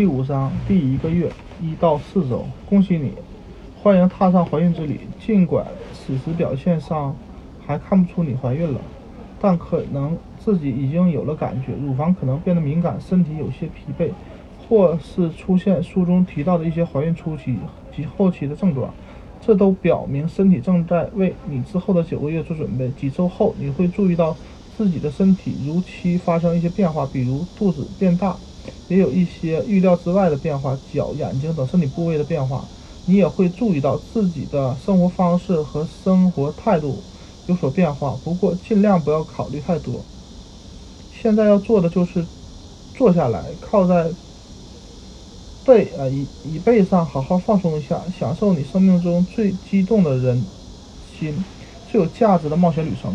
第五章第一个月一到四周，恭喜你，欢迎踏上怀孕之旅。尽管此时表现上还看不出你怀孕了，但可能自己已经有了感觉，乳房可能变得敏感，身体有些疲惫，或是出现书中提到的一些怀孕初期及后期的症状，这都表明身体正在为你之后的九个月做准备。几周后，你会注意到自己的身体如期发生一些变化，比如肚子变大。也有一些预料之外的变化，脚、眼睛等身体部位的变化。你也会注意到自己的生活方式和生活态度有所变化，不过尽量不要考虑太多。现在要做的就是坐下来，靠在背啊椅椅背上，好好放松一下，享受你生命中最激动的人心、最有价值的冒险旅程。